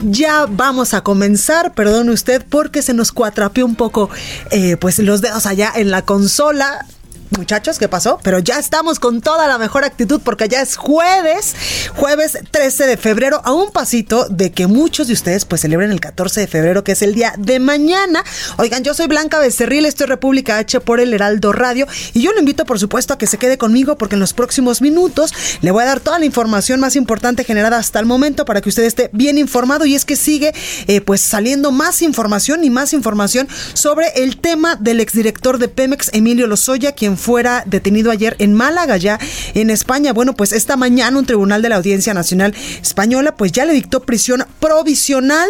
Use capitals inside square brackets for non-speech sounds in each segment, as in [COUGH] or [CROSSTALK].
ya vamos a comenzar, perdone usted, porque se nos cuatrapeó un poco eh, pues los dedos allá en la consola. Muchachos, ¿qué pasó? Pero ya estamos con toda la mejor actitud porque ya es jueves, jueves 13 de febrero, a un pasito de que muchos de ustedes pues celebren el 14 de febrero, que es el día de mañana. Oigan, yo soy Blanca Becerril, esto es República H por el Heraldo Radio y yo lo invito por supuesto a que se quede conmigo porque en los próximos minutos le voy a dar toda la información más importante generada hasta el momento para que usted esté bien informado y es que sigue eh, pues saliendo más información y más información sobre el tema del exdirector de Pemex, Emilio Lozoya, quien fuera detenido ayer en Málaga, ya en España. Bueno, pues esta mañana un tribunal de la Audiencia Nacional Española pues ya le dictó prisión provisional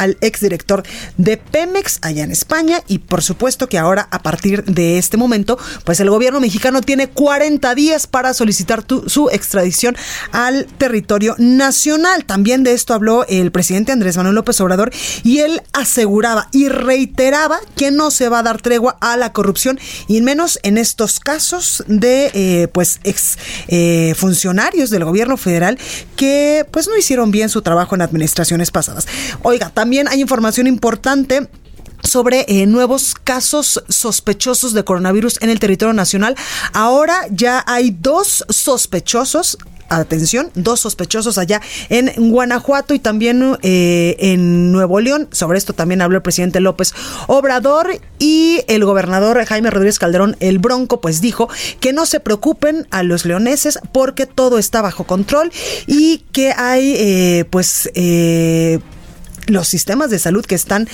al exdirector de Pemex allá en España y por supuesto que ahora a partir de este momento pues el gobierno mexicano tiene 40 días para solicitar su extradición al territorio nacional. También de esto habló el presidente Andrés Manuel López Obrador y él aseguraba y reiteraba que no se va a dar tregua a la corrupción y menos en estos casos de eh, pues ex eh, funcionarios del gobierno federal que pues no hicieron bien su trabajo en administraciones pasadas. Oiga, también hay información importante sobre eh, nuevos casos sospechosos de coronavirus en el territorio nacional. Ahora ya hay dos sospechosos atención, dos sospechosos allá en Guanajuato y también eh, en Nuevo León. Sobre esto también habló el presidente López Obrador y el gobernador Jaime Rodríguez Calderón, el Bronco, pues dijo que no se preocupen a los leoneses porque todo está bajo control y que hay eh, pues... Eh, los sistemas de salud que están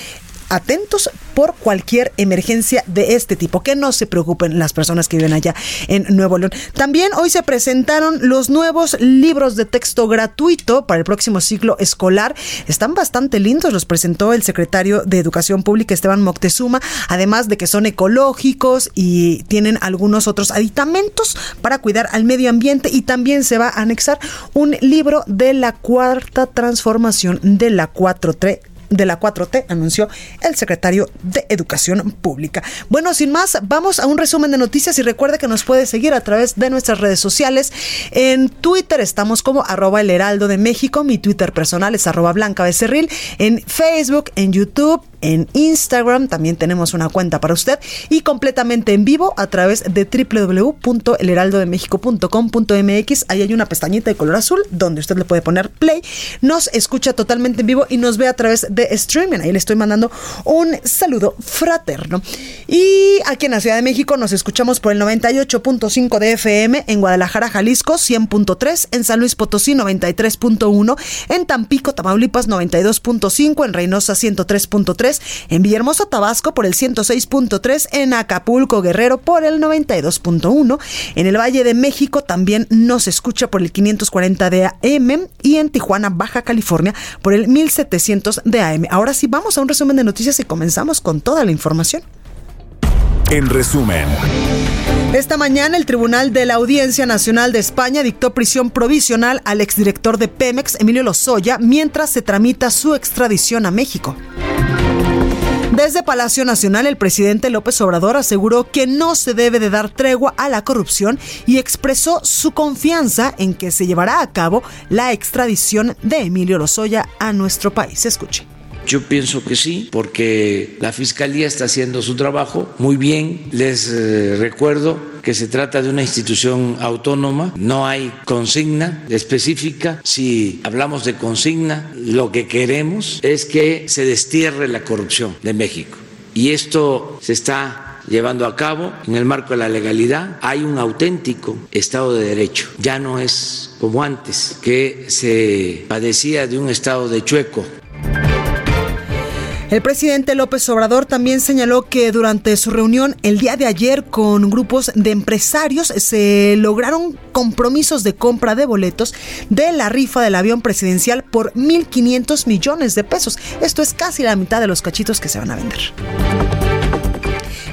atentos por cualquier emergencia de este tipo. Que no se preocupen las personas que viven allá en Nuevo León. También hoy se presentaron los nuevos libros de texto gratuito para el próximo ciclo escolar. Están bastante lindos, los presentó el secretario de Educación Pública Esteban Moctezuma, además de que son ecológicos y tienen algunos otros aditamentos para cuidar al medio ambiente y también se va a anexar un libro de la cuarta transformación de la 4.3 de la 4T, anunció el secretario de Educación Pública. Bueno, sin más, vamos a un resumen de noticias y recuerde que nos puede seguir a través de nuestras redes sociales. En Twitter estamos como arroba el heraldo de México, mi Twitter personal es arroba blanca becerril, en Facebook, en YouTube, en Instagram, también tenemos una cuenta para usted y completamente en vivo a través de www.elheraldodemexico.com.mx. Ahí hay una pestañita de color azul donde usted le puede poner play. Nos escucha totalmente en vivo y nos ve a través de streaming. Ahí le estoy mandando un saludo fraterno. Y aquí en la Ciudad de México nos escuchamos por el 98.5 de FM, en Guadalajara, Jalisco 100.3, en San Luis Potosí 93.1, en Tampico, Tamaulipas 92.5, en Reynosa 103.3 en Villahermosa, Tabasco por el 106.3, en Acapulco, Guerrero por el 92.1, en el Valle de México también nos escucha por el 540 de AM y en Tijuana, Baja California por el 1700 de AM. Ahora sí, vamos a un resumen de noticias y comenzamos con toda la información. En resumen. Esta mañana el Tribunal de la Audiencia Nacional de España dictó prisión provisional al exdirector de Pemex, Emilio Lozoya, mientras se tramita su extradición a México. Desde Palacio Nacional, el presidente López Obrador aseguró que no se debe de dar tregua a la corrupción y expresó su confianza en que se llevará a cabo la extradición de Emilio Lozoya a nuestro país. Escuche. Yo pienso que sí, porque la Fiscalía está haciendo su trabajo muy bien. Les eh, recuerdo que se trata de una institución autónoma, no hay consigna específica. Si hablamos de consigna, lo que queremos es que se destierre la corrupción de México. Y esto se está llevando a cabo en el marco de la legalidad. Hay un auténtico Estado de Derecho. Ya no es como antes, que se padecía de un Estado de chueco. El presidente López Obrador también señaló que durante su reunión el día de ayer con grupos de empresarios se lograron compromisos de compra de boletos de la rifa del avión presidencial por 1.500 millones de pesos. Esto es casi la mitad de los cachitos que se van a vender.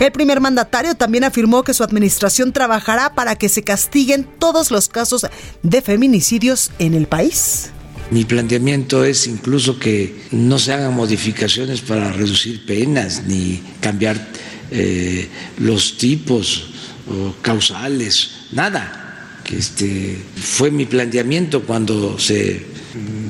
El primer mandatario también afirmó que su administración trabajará para que se castiguen todos los casos de feminicidios en el país. Mi planteamiento es incluso que no se hagan modificaciones para reducir penas ni cambiar eh, los tipos o causales, nada. Este, fue mi planteamiento cuando se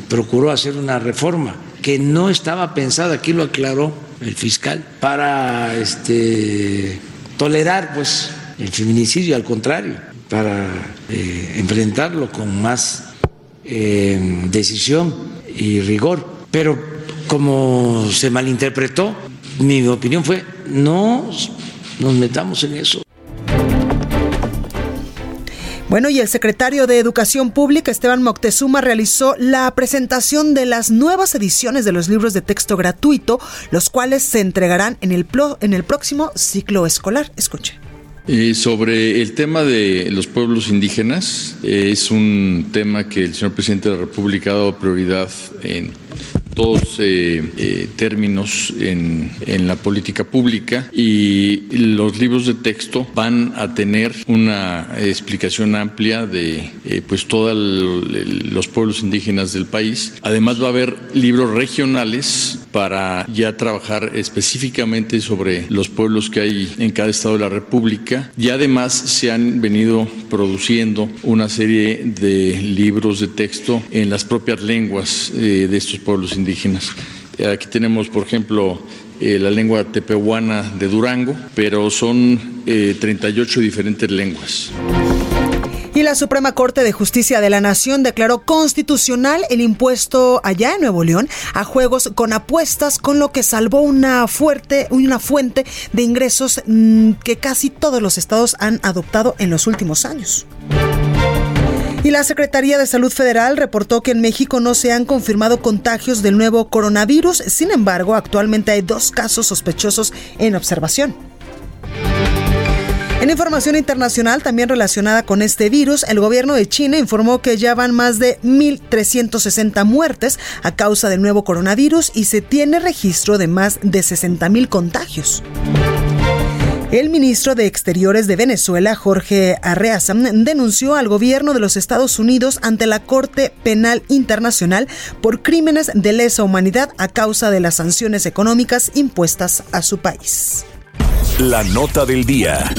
procuró hacer una reforma que no estaba pensada, aquí lo aclaró el fiscal, para este, tolerar pues, el feminicidio, al contrario, para eh, enfrentarlo con más eh, decisión y rigor. Pero como se malinterpretó, mi opinión fue, no nos metamos en eso. Bueno, y el secretario de Educación Pública, Esteban Moctezuma, realizó la presentación de las nuevas ediciones de los libros de texto gratuito, los cuales se entregarán en el, en el próximo ciclo escolar. Escuche. Sobre el tema de los pueblos indígenas, eh, es un tema que el señor presidente de la República ha dado prioridad en todos eh, eh, términos en, en, la política pública y los libros de texto van a tener una explicación amplia de eh, pues todos los pueblos indígenas del país. Además va a haber libros regionales para ya trabajar específicamente sobre los pueblos que hay en cada estado de la República y además se han venido produciendo una serie de libros de texto en las propias lenguas eh, de estos pueblos indígenas indígenas. Aquí tenemos, por ejemplo, eh, la lengua tepehuana de Durango, pero son 38 eh, diferentes lenguas. Y la Suprema Corte de Justicia de la Nación declaró constitucional el impuesto allá en Nuevo León a juegos con apuestas, con lo que salvó una fuerte, una fuente de ingresos mm, que casi todos los estados han adoptado en los últimos años. Y la Secretaría de Salud Federal reportó que en México no se han confirmado contagios del nuevo coronavirus. Sin embargo, actualmente hay dos casos sospechosos en observación. En información internacional también relacionada con este virus, el gobierno de China informó que ya van más de 1.360 muertes a causa del nuevo coronavirus y se tiene registro de más de 60.000 contagios. El ministro de Exteriores de Venezuela, Jorge Arreaza, denunció al gobierno de los Estados Unidos ante la Corte Penal Internacional por crímenes de lesa humanidad a causa de las sanciones económicas impuestas a su país. La nota del día.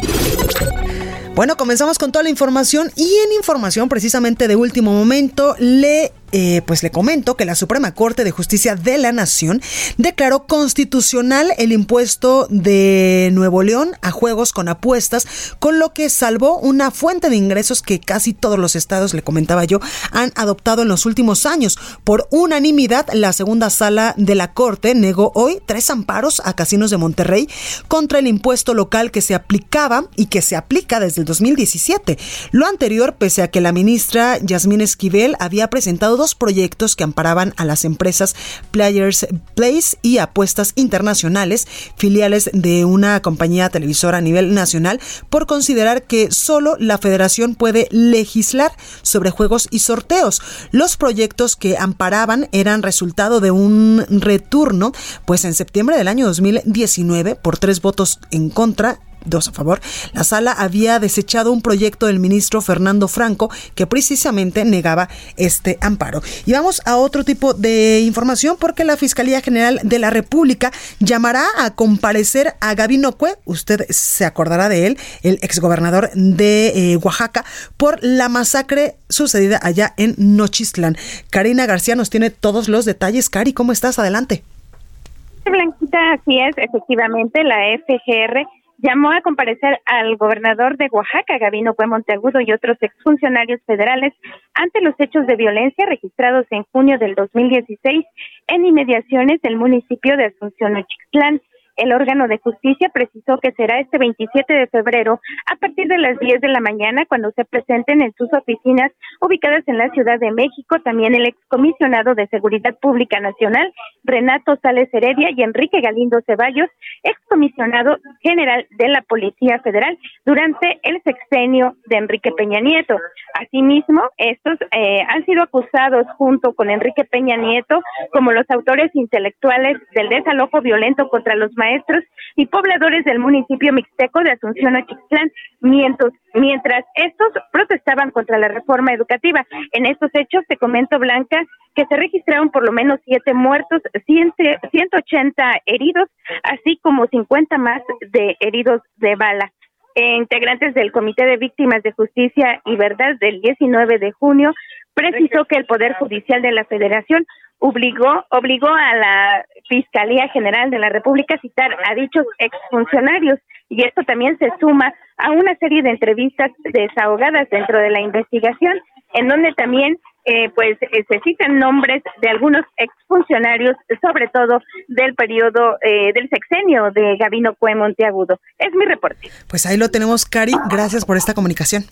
Bueno, comenzamos con toda la información y en información precisamente de último momento le eh, pues le comento que la Suprema Corte de Justicia de la Nación declaró constitucional el impuesto de Nuevo León a juegos con apuestas, con lo que salvó una fuente de ingresos que casi todos los estados, le comentaba yo, han adoptado en los últimos años. Por unanimidad, la segunda sala de la Corte negó hoy tres amparos a casinos de Monterrey contra el impuesto local que se aplicaba y que se aplica desde el 2017. Lo anterior, pese a que la ministra Yasmín Esquivel había presentado dos proyectos que amparaban a las empresas Players Place y Apuestas Internacionales, filiales de una compañía televisora a nivel nacional, por considerar que solo la federación puede legislar sobre juegos y sorteos. Los proyectos que amparaban eran resultado de un retorno, pues en septiembre del año 2019, por tres votos en contra, dos a favor, la sala había desechado un proyecto del ministro Fernando Franco que precisamente negaba este amparo. Y vamos a otro tipo de información porque la Fiscalía General de la República llamará a comparecer a Gabino Cue, usted se acordará de él, el exgobernador de eh, Oaxaca, por la masacre sucedida allá en Nochistlán. Karina García nos tiene todos los detalles. Cari, ¿cómo estás? Adelante. Blanquita, así es, efectivamente, la FGR llamó a comparecer al gobernador de Oaxaca, Gabino Cue Monteagudo, y otros exfuncionarios federales ante los hechos de violencia registrados en junio del 2016 en inmediaciones del municipio de Asunción Ochixtlán. El órgano de justicia precisó que será este 27 de febrero a partir de las 10 de la mañana cuando se presenten en sus oficinas ubicadas en la Ciudad de México también el excomisionado de Seguridad Pública Nacional, Renato Sales Heredia y Enrique Galindo Ceballos, excomisionado general de la Policía Federal durante el sexenio de Enrique Peña Nieto. Asimismo, estos eh, han sido acusados junto con Enrique Peña Nieto como los autores intelectuales del desalojo violento contra los maestros y pobladores del municipio mixteco de Asunción Ochixtlán, mientras, mientras estos protestaban contra la reforma educativa. En estos hechos, te comento, Blanca, que se registraron por lo menos siete muertos, 180 heridos, así como 50 más de heridos de bala. Integrantes del Comité de Víctimas de Justicia y Verdad del 19 de junio precisó que el Poder Judicial de la Federación obligó, obligó a la Fiscalía General de la República a citar a dichos exfuncionarios y esto también se suma a una serie de entrevistas desahogadas dentro de la investigación en donde también eh, pues eh, se citan nombres de algunos exfuncionarios, sobre todo del periodo eh, del sexenio de Gabino Cue Monteagudo. Es mi reporte. Pues ahí lo tenemos, Cari. Gracias por esta comunicación.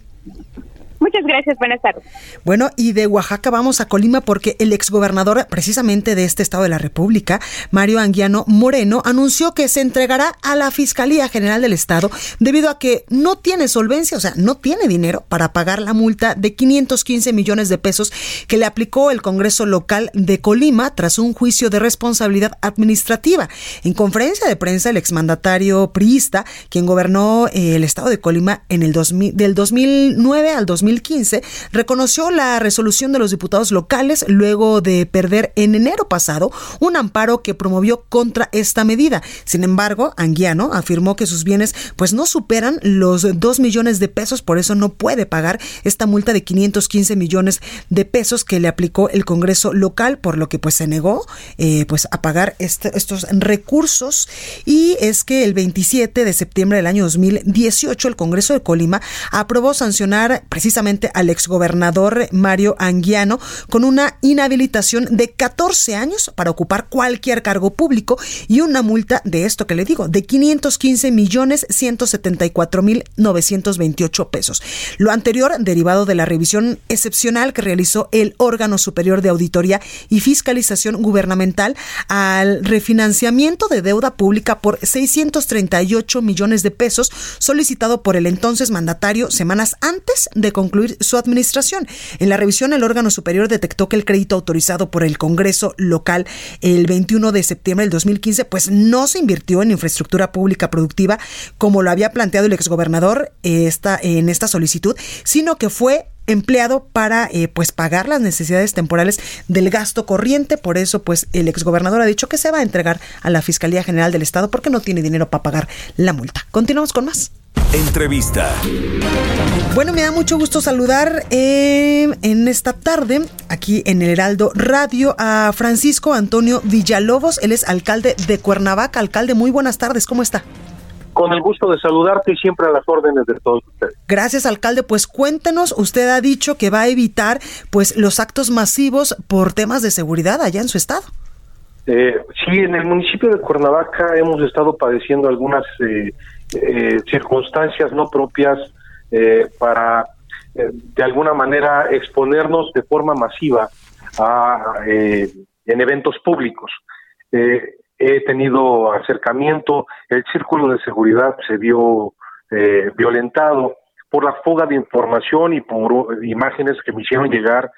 Muchas gracias, buenas tardes. Bueno, y de Oaxaca vamos a Colima porque el exgobernador precisamente de este estado de la República, Mario Anguiano Moreno, anunció que se entregará a la Fiscalía General del Estado debido a que no tiene solvencia, o sea, no tiene dinero para pagar la multa de 515 millones de pesos que le aplicó el Congreso local de Colima tras un juicio de responsabilidad administrativa. En conferencia de prensa, el exmandatario priista, quien gobernó eh, el estado de Colima en el 2000, del 2009 al 2000 2015 reconoció la resolución de los diputados locales luego de perder en enero pasado un amparo que promovió contra esta medida. Sin embargo, Anguiano afirmó que sus bienes pues no superan los 2 millones de pesos, por eso no puede pagar esta multa de 515 millones de pesos que le aplicó el Congreso local, por lo que pues se negó eh, pues a pagar este, estos recursos y es que el 27 de septiembre del año 2018 el Congreso de Colima aprobó sancionar precisamente al exgobernador Mario Anguiano con una inhabilitación de 14 años para ocupar cualquier cargo público y una multa de esto que le digo, de 515 millones 174 mil 928 pesos. Lo anterior derivado de la revisión excepcional que realizó el órgano superior de auditoría y fiscalización gubernamental al refinanciamiento de deuda pública por 638 millones de pesos solicitado por el entonces mandatario semanas antes de concluir su administración. En la revisión, el órgano superior detectó que el crédito autorizado por el Congreso local el 21 de septiembre del 2015, pues no se invirtió en infraestructura pública productiva como lo había planteado el exgobernador en esta solicitud, sino que fue empleado para eh, pues pagar las necesidades temporales del gasto corriente. Por eso, pues el exgobernador ha dicho que se va a entregar a la Fiscalía General del Estado porque no tiene dinero para pagar la multa. Continuamos con más. Entrevista. Bueno, me da mucho gusto saludar eh, en esta tarde, aquí en el Heraldo Radio, a Francisco Antonio Villalobos. Él es alcalde de Cuernavaca. Alcalde, muy buenas tardes. ¿Cómo está? Con el gusto de saludarte y siempre a las órdenes de todos ustedes. Gracias, alcalde. Pues cuéntenos, usted ha dicho que va a evitar pues los actos masivos por temas de seguridad allá en su estado. Eh, sí, en el municipio de Cuernavaca hemos estado padeciendo algunas eh, eh, circunstancias no propias eh, para eh, de alguna manera exponernos de forma masiva a, en eventos públicos. he tenido acercamiento, el círculo de seguridad se vio violentado por la fuga de información y por imágenes que me hicieron llegar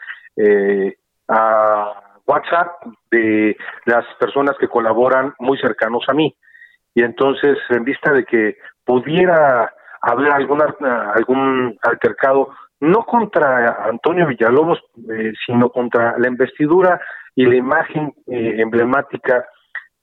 a WhatsApp de las personas que colaboran muy cercanos a mí y entonces en vista de que pudiera haber alguna, algún altercado no contra Antonio Villalobos, eh, sino contra la investidura y la imagen eh, emblemática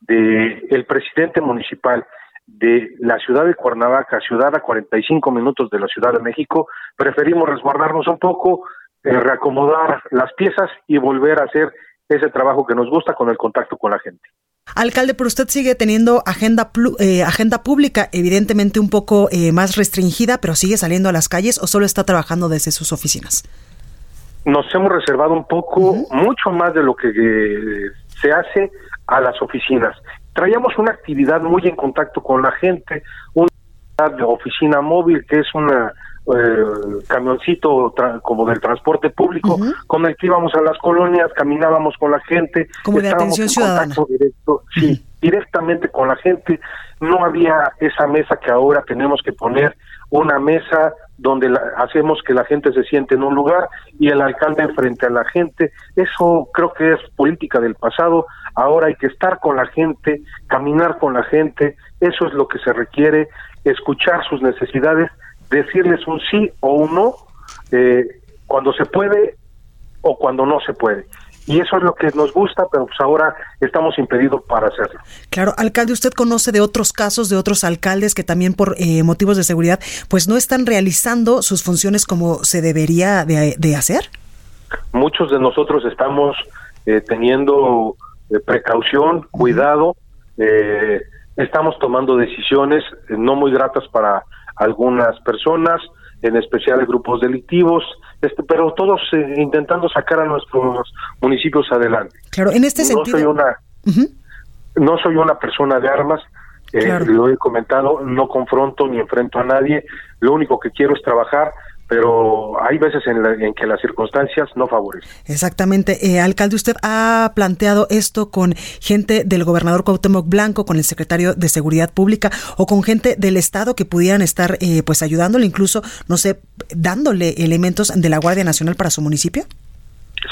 de el presidente municipal de la ciudad de Cuernavaca, ciudad a 45 minutos de la Ciudad de México, preferimos resguardarnos un poco, eh, reacomodar las piezas y volver a hacer ese trabajo que nos gusta con el contacto con la gente. Alcalde, pero usted sigue teniendo agenda eh, agenda pública, evidentemente un poco eh, más restringida, pero sigue saliendo a las calles o solo está trabajando desde sus oficinas. Nos hemos reservado un poco, mucho más de lo que eh, se hace a las oficinas. Traíamos una actividad muy en contacto con la gente, una oficina móvil que es una eh, camioncito como del transporte público con el que íbamos a las colonias, caminábamos con la gente, como de atención ciudadana. Directo, sí, directamente con la gente. No había esa mesa que ahora tenemos que poner, una mesa donde hacemos que la gente se siente en un lugar y el alcalde frente a la gente. Eso creo que es política del pasado. Ahora hay que estar con la gente, caminar con la gente. Eso es lo que se requiere, escuchar sus necesidades decirles un sí o un no eh, cuando se puede o cuando no se puede. Y eso es lo que nos gusta, pero pues ahora estamos impedidos para hacerlo. Claro, alcalde, ¿usted conoce de otros casos de otros alcaldes que también por eh, motivos de seguridad pues no están realizando sus funciones como se debería de, hacer? Muchos de nosotros estamos eh, teniendo precaución, cuidado, estamos tomando decisiones no muy gratas para algunas personas, en especial grupos delictivos, este, pero todos eh, intentando sacar a nuestros municipios adelante. Claro, en este sentido. Soy una, No soy una persona de armas, eh, lo he comentado, no confronto ni enfrento a nadie, lo único que quiero es trabajar pero hay veces en, que las circunstancias no favorecen. Exactamente. Eh, alcalde, usted ha planteado esto con gente del gobernador Cuauhtémoc Blanco, con el secretario de Seguridad Pública o con gente del Estado que pudieran estar eh, pues ayudándole, incluso, no sé, dándole elementos de la Guardia Nacional para su municipio.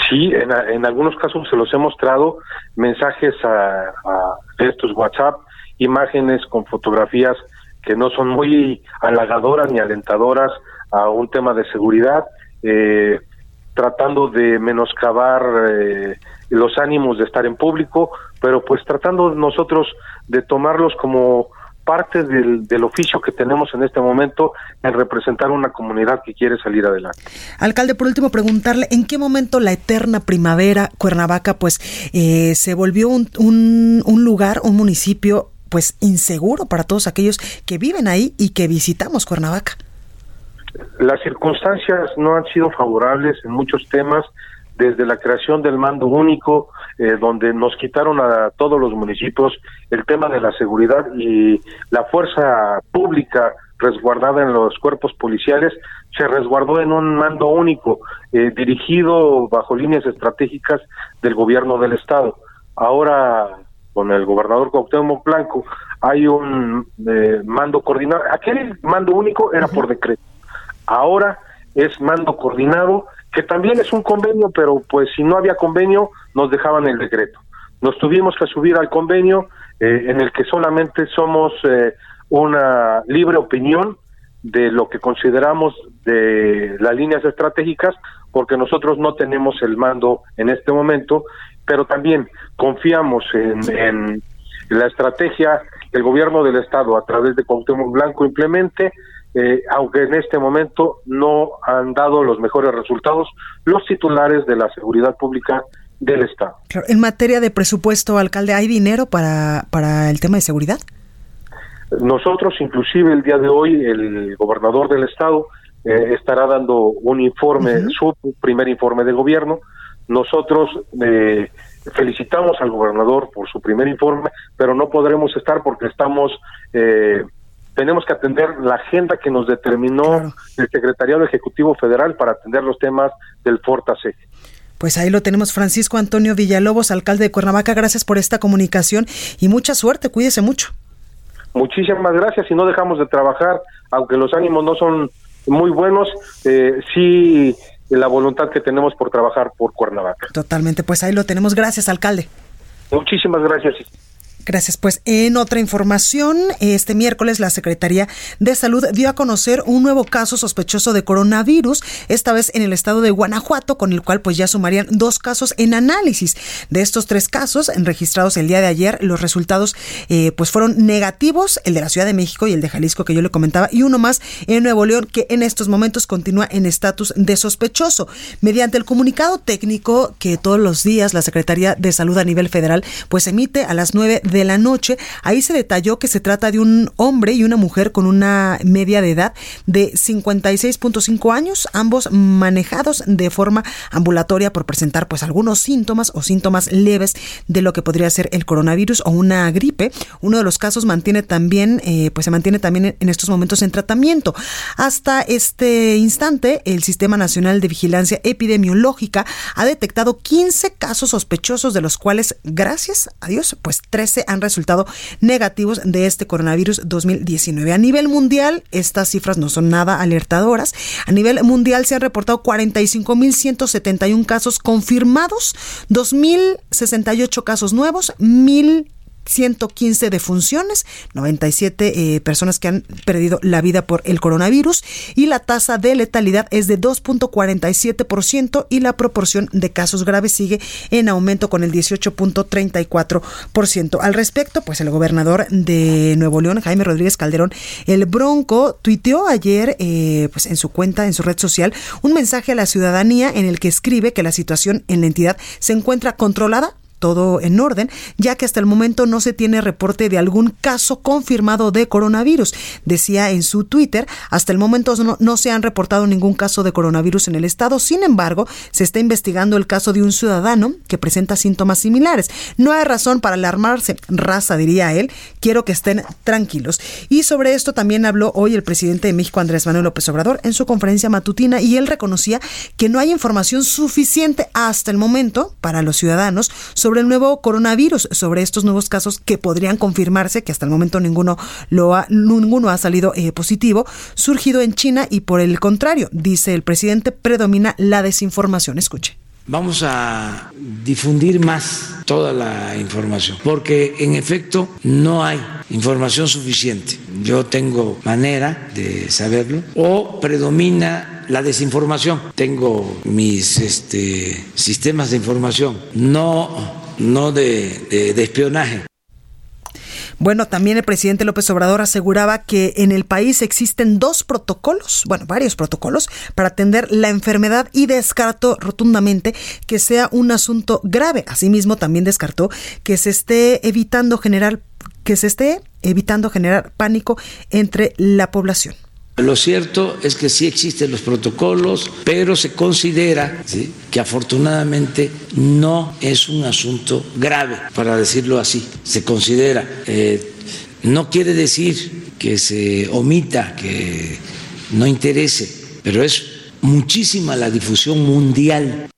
Sí, en, algunos casos se los he mostrado mensajes a, a estos WhatsApp, imágenes con fotografías que no son muy halagadoras ni alentadoras a un tema de seguridad, eh, tratando de menoscabar eh, los ánimos de estar en público, pero pues tratando nosotros de tomarlos como parte del, del, oficio que tenemos en este momento en representar una comunidad que quiere salir adelante. Alcalde, por último, preguntarle en qué momento la eterna primavera Cuernavaca pues eh, se volvió un, un, un lugar, un municipio pues inseguro para todos aquellos que viven ahí y que visitamos Cuernavaca. Las circunstancias no han sido favorables en muchos temas, desde la creación del mando único, eh, donde nos quitaron a todos los municipios el tema de la seguridad y la fuerza pública resguardada en los cuerpos policiales se resguardó en un mando único eh, dirigido bajo líneas estratégicas del gobierno del estado. Ahora con el gobernador Cuauhtémoc Blanco hay un eh, mando coordinado. Aquel mando único era por decreto Ahora es mando coordinado, que también es un convenio, pero pues si no había convenio, nos dejaban el decreto. Nos tuvimos que subir al convenio eh, en el que solamente somos eh, una libre opinión de lo que consideramos de las líneas estratégicas, porque nosotros no tenemos el mando en este momento, pero también confiamos en, en la estrategia que el gobierno del Estado, a través de Cuauhtémoc Blanco, implemente eh, aunque en este momento no han dado los mejores resultados los titulares de la seguridad pública del Estado. En materia de presupuesto, alcalde, ¿hay dinero para, para el tema de seguridad? Nosotros, inclusive el día de hoy, el gobernador del Estado eh, estará dando un informe, su primer informe de gobierno. Nosotros eh, felicitamos al gobernador por su primer informe, pero no podremos estar porque estamos eh, tenemos que atender la agenda que nos determinó el Secretariado Ejecutivo Federal para atender los temas del Fortaseg. Pues ahí lo tenemos, Francisco Antonio Villalobos, alcalde de Cuernavaca. Gracias por esta comunicación y mucha suerte. Cuídese mucho. Muchísimas gracias y no dejamos de trabajar, aunque los ánimos no son muy buenos, eh, sí la voluntad que tenemos por trabajar por Cuernavaca. Totalmente, pues ahí lo tenemos. Gracias, alcalde. Muchísimas gracias. Gracias. Pues en otra información, este miércoles la Secretaría de Salud dio a conocer un nuevo caso sospechoso de coronavirus, esta vez en el estado de Guanajuato, con el cual pues ya sumarían dos casos en análisis. De estos tres casos registrados el día de ayer, los resultados eh, pues fueron negativos, el de la Ciudad de México y el de Jalisco que yo le comentaba, y uno más en Nuevo León que en estos momentos continúa en estatus de sospechoso. Mediante el comunicado técnico que todos los días la Secretaría de Salud a nivel federal pues emite a las nueve de la noche. Ahí se detalló que se trata de un hombre y una mujer con una media de edad de 56.5 años, ambos manejados de forma ambulatoria por presentar pues algunos síntomas o síntomas leves de lo que podría ser el coronavirus o una gripe. Uno de los casos mantiene también, eh, pues se mantiene también en estos momentos en tratamiento. Hasta este instante, el Sistema Nacional de Vigilancia Epidemiológica ha detectado 15 casos sospechosos, de los cuales, gracias a Dios, pues 13 han resultado negativos de este coronavirus 2019. A nivel mundial, estas cifras no son nada alertadoras. A nivel mundial se han reportado 45.171 casos confirmados, 2.068 casos nuevos, 1.000 115 defunciones, 97 eh, personas que han perdido la vida por el coronavirus y la tasa de letalidad es de 2.47% y la proporción de casos graves sigue en aumento con el 18.34%. Al respecto, pues el gobernador de Nuevo León, Jaime Rodríguez Calderón, el Bronco, tuiteó ayer eh, pues en su cuenta, en su red social, un mensaje a la ciudadanía en el que escribe que la situación en la entidad se encuentra controlada todo en orden, ya que hasta el momento no se tiene reporte de algún caso confirmado de coronavirus. Decía en su Twitter, hasta el momento no, se han reportado ningún caso de coronavirus en el estado, sin embargo, se está investigando el caso de un ciudadano que presenta síntomas similares. No hay razón para alarmarse, raza diría él, quiero que estén tranquilos. Y sobre esto también habló hoy el presidente de México, Andrés Manuel López Obrador, en su conferencia matutina y él reconocía que no hay información suficiente hasta el momento para los ciudadanos sobre sobre el nuevo coronavirus, sobre estos nuevos casos que podrían confirmarse, que hasta el momento ninguno, lo ha, ninguno ha salido eh, positivo, surgido en China y por el contrario, dice el presidente, predomina la desinformación. Escuche. Vamos a difundir más toda la información, porque en efecto no hay información suficiente. Yo tengo manera de saberlo, o predomina la desinformación. Tengo mis este, sistemas de información. No no de, espionaje. Bueno, también el presidente López Obrador aseguraba que en el país existen dos protocolos, bueno, varios protocolos para atender la enfermedad y descartó rotundamente que sea un asunto grave. Asimismo, también descartó que se esté evitando generar que se esté evitando generar pánico entre la población. Lo cierto es que sí existen los protocolos, pero se considera que afortunadamente no es un asunto grave, para decirlo así. Se considera. Eh, no quiere decir que se omita, que no interese, pero es muchísima la difusión mundial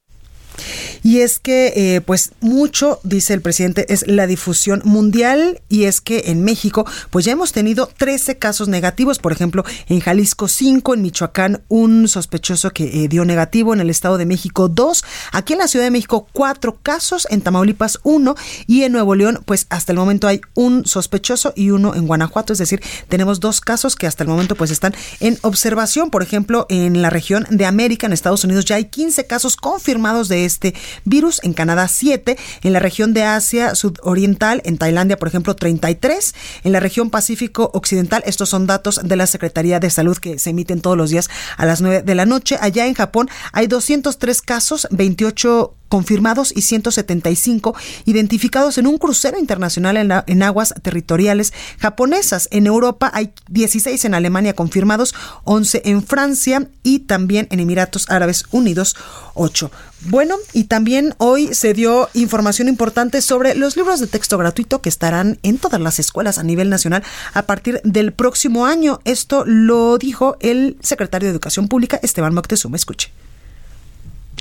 y es que, eh, pues mucho, dice el presidente, es la difusión mundial. Y es que en México, pues ya hemos tenido 13 casos negativos, por ejemplo, en Jalisco 5, en Michoacán un sospechoso que eh, dio negativo, en el Estado de México 2, aquí en la Ciudad de México 4 casos, en Tamaulipas 1 y en Nuevo León, pues hasta el momento hay un sospechoso y uno en Guanajuato, es decir, tenemos dos casos que hasta el momento pues están en observación, por ejemplo, en la región de América, en Estados Unidos ya hay 15 casos confirmados de este virus, en Canadá 7, en la región de Asia Sudoriental, en Tailandia, por ejemplo, 33, en la región Pacífico Occidental, estos son datos de la Secretaría de Salud que se emiten todos los días a las 9 de la noche. Allá en Japón hay 203 casos, 28 confirmados y 175 identificados en un crucero internacional en, en, aguas territoriales japonesas. En Europa hay 16 en Alemania confirmados, 11 en Francia y también en Emiratos Árabes Unidos 8. Bueno, y también hoy se dio información importante sobre los libros de texto gratuito que estarán en todas las escuelas a nivel nacional a partir del próximo año. Esto lo dijo el secretario de Educación Pública, Esteban Moctezuma. Escuche.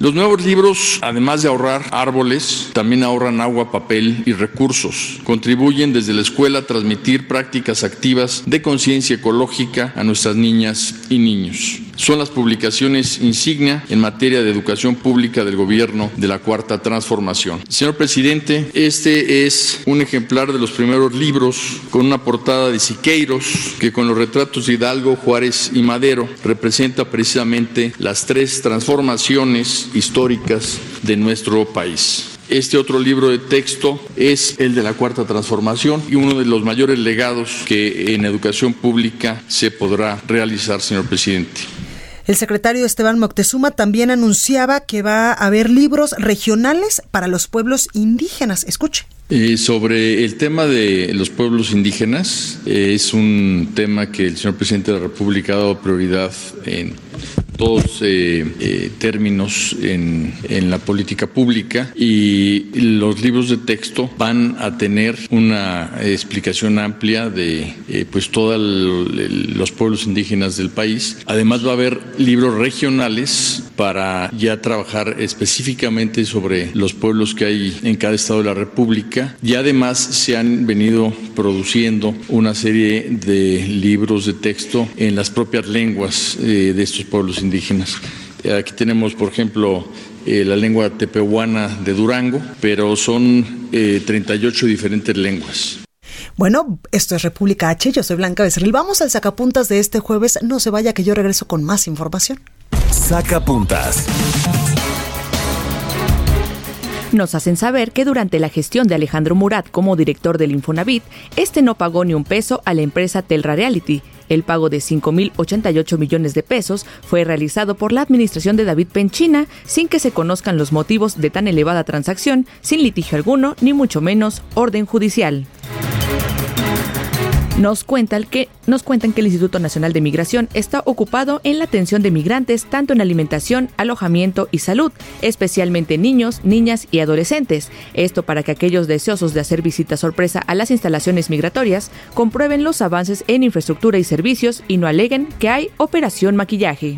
Los nuevos libros, además de ahorrar árboles, también ahorran agua, papel y recursos. Contribuyen desde la escuela a transmitir prácticas activas de conciencia ecológica a nuestras niñas y niños. Son las publicaciones insignia en materia de educación pública del gobierno de la Cuarta Transformación. Señor presidente, este es un ejemplar de los primeros libros con una portada de Siqueiros que con los retratos de Hidalgo, Juárez y Madero representa precisamente las tres transformaciones históricas de nuestro país. Este otro libro de texto es el de la Cuarta Transformación y uno de los mayores legados que en educación pública se podrá realizar, señor presidente. El secretario Esteban Moctezuma también anunciaba que va a haber libros regionales para los pueblos indígenas. Escuche. Eh, sobre el tema de los pueblos indígenas, eh, es un tema que el señor presidente de la República ha dado prioridad en todos eh, eh, términos en, en, la política pública y los libros de texto van a tener una explicación amplia de eh, pues todos los pueblos indígenas del país. Además va a haber libros regionales para ya trabajar específicamente sobre los pueblos que hay en cada estado de la República y además se han venido produciendo una serie de libros de texto en las propias lenguas de estos pueblos indígenas indígenas. Aquí tenemos, por ejemplo, eh, la lengua tepehuana de Durango, pero son eh, 38 diferentes lenguas. Bueno, esto es República H, yo soy Blanca Becerril. Vamos al sacapuntas de este jueves. No se vaya que yo regreso con más información. Sacapuntas. Nos hacen saber que durante la gestión de Alejandro Murat como director del Infonavit, este no pagó ni un peso a la empresa Telra Reality. El pago de 5.088 millones de pesos fue realizado por la administración de David Penchina sin que se conozcan los motivos de tan elevada transacción, sin litigio alguno, ni mucho menos orden judicial. Nos cuentan, que, nos cuentan que el Instituto Nacional de Migración está ocupado en la atención de migrantes tanto en alimentación, alojamiento y salud, especialmente niños, niñas y adolescentes. Esto para que aquellos deseosos de hacer visita sorpresa a las instalaciones migratorias comprueben los avances en infraestructura y servicios y no aleguen que hay operación maquillaje.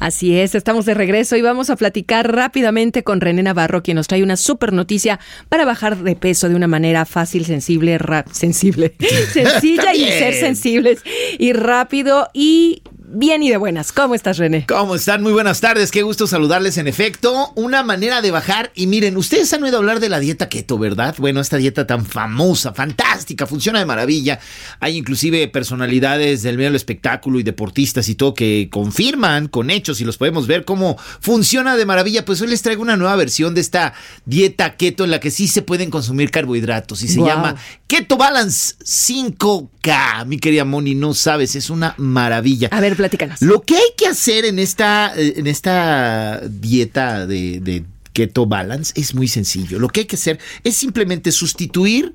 Así es, estamos de regreso y vamos a platicar rápidamente con René Navarro, quien nos trae una super noticia para bajar de peso de una manera fácil, sensible, sensible, [LAUGHS] sencilla y ser sensibles y rápido. Y bien y de buenas. ¿Cómo estás, René? ¿Cómo están? Muy buenas tardes. Qué gusto saludarles. En efecto, una manera de bajar. Y miren, ustedes han oído hablar de la dieta keto, ¿verdad? Bueno, esta dieta tan famosa, fantástica, funciona de maravilla. Hay inclusive personalidades del medio del espectáculo y deportistas y todo que confirman con hechos y los podemos ver cómo funciona de maravilla. Pues hoy les traigo una nueva versión de esta dieta keto en la que sí se pueden consumir carbohidratos y se wow. llama Keto Balance 5K. Mi querida Moni, no sabes, es una maravilla. A ver, platícanos. Lo que hay que hacer en esta, en esta dieta de, de Keto Balance es muy sencillo. Lo que hay que hacer es simplemente sustituir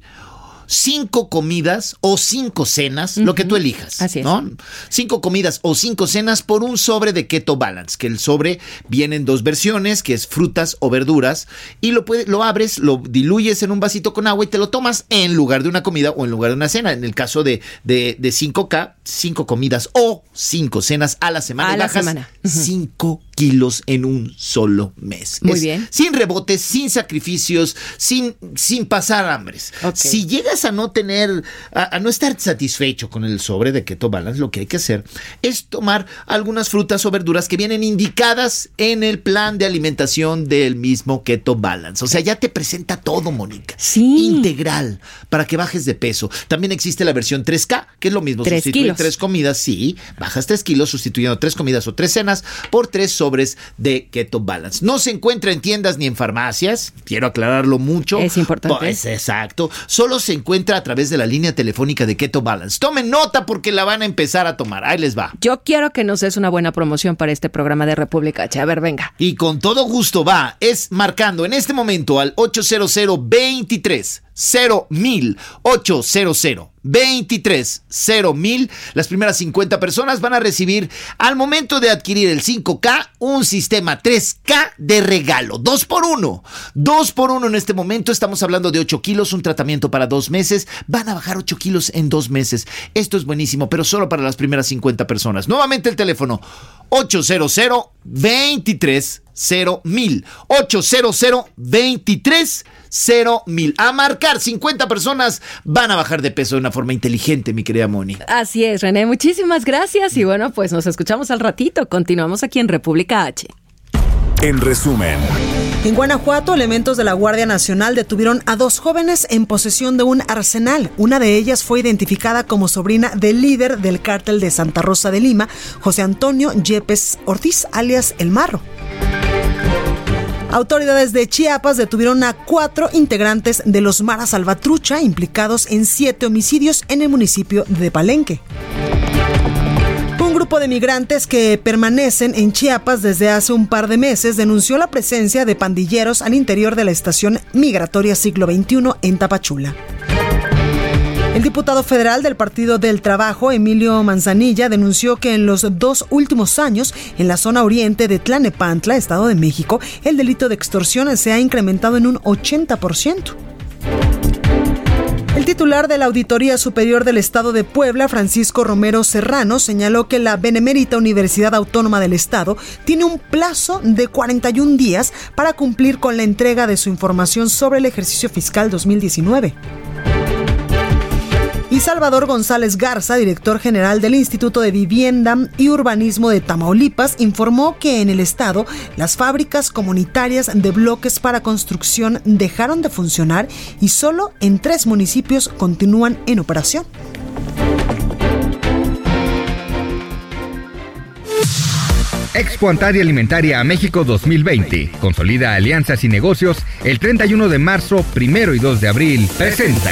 cinco comidas o cinco cenas, uh -huh. lo que tú elijas. Así es. ¿no? Cinco comidas o cinco cenas por un sobre de Keto Balance, que el sobre viene en dos versiones, que es frutas o verduras, y lo, puede, lo abres, lo diluyes en un vasito con agua y te lo tomas en lugar de una comida o en lugar de una cena. En el caso de, de, de 5K, cinco comidas o cinco cenas a la semana. A la bajas semana. cinco kilos en un solo mes. Muy Es bien. Sin rebotes, sin sacrificios, sin, sin pasar hambres. Si llegas a no tener, a, a, no estar satisfecho con el sobre de Keto Balance, lo que hay que hacer es tomar algunas frutas o verduras que vienen indicadas en el plan de alimentación del mismo Keto Balance. O sea, ya te presenta todo, Mónica. Sí. Integral, para que bajes de peso. También existe la versión 3K, que es lo mismo. Tres Sustituye tres comidas, sí. Bajas tres kilos sustituyendo tres comidas o tres cenas por tres sobres de Keto Balance. No se encuentra en tiendas ni en farmacias. Quiero aclararlo mucho. Es importante. Pues, exacto. Solo se encuentra a través de la línea telefónica de Keto Balance. Tomen nota porque la van a empezar a tomar. Ahí les va. Yo quiero que nos des una buena promoción para este programa de República H. A ver, venga. Y con todo gusto va. Es marcando en este momento al 800 23 cero mil 800 23 mil. Las primeras 50 personas van a recibir al momento de adquirir el 5K un sistema 3K de regalo. Dos por uno. Dos por uno en este momento. Estamos hablando de 8 kilos, un tratamiento para dos meses. Van a bajar 8 kilos en dos meses. Esto es buenísimo, pero solo para las primeras 50 personas. Nuevamente el teléfono 800 23 mil 800 23 mil A marcar 50 personas van a bajar de peso de una forma inteligente, mi querida Moni. Así es, René. Muchísimas gracias. Y bueno, pues nos escuchamos al ratito. Continuamos aquí en República H. En resumen. En Guanajuato, elementos de la Guardia Nacional detuvieron a dos jóvenes en posesión de un arsenal. Una de ellas fue identificada como sobrina del líder del cártel de Santa Rosa de Lima, José Antonio Yepes Ortiz, alias El Marro. Autoridades de Chiapas detuvieron a cuatro integrantes de los Mara Salvatrucha implicados en siete homicidios en el municipio de Palenque. Un grupo de migrantes que permanecen en Chiapas desde hace un par de meses denunció la presencia de pandilleros al interior de la estación migratoria siglo XXI en Tapachula. El diputado federal del Partido del Trabajo, Emilio Manzanilla, denunció que en los dos últimos años, en la zona oriente de Tlanepantla, Estado de México, el delito de extorsión se ha incrementado en un 80%. El titular de la Auditoría Superior del Estado de Puebla, Francisco Romero Serrano, señaló que la Benemérita Universidad Autónoma del Estado tiene un plazo de 41 días para cumplir con la entrega de su información sobre el ejercicio fiscal 2019. Y Salvador González Garza, director general del Instituto de Vivienda y Urbanismo de Tamaulipas, informó que en el estado las fábricas comunitarias de bloques para construcción dejaron de funcionar y solo en tres municipios continúan en operación. Expo Antaria Alimentaria a México 2020. Consolida alianzas y negocios. El 31 de marzo, 1 y 2 de abril. Presenta.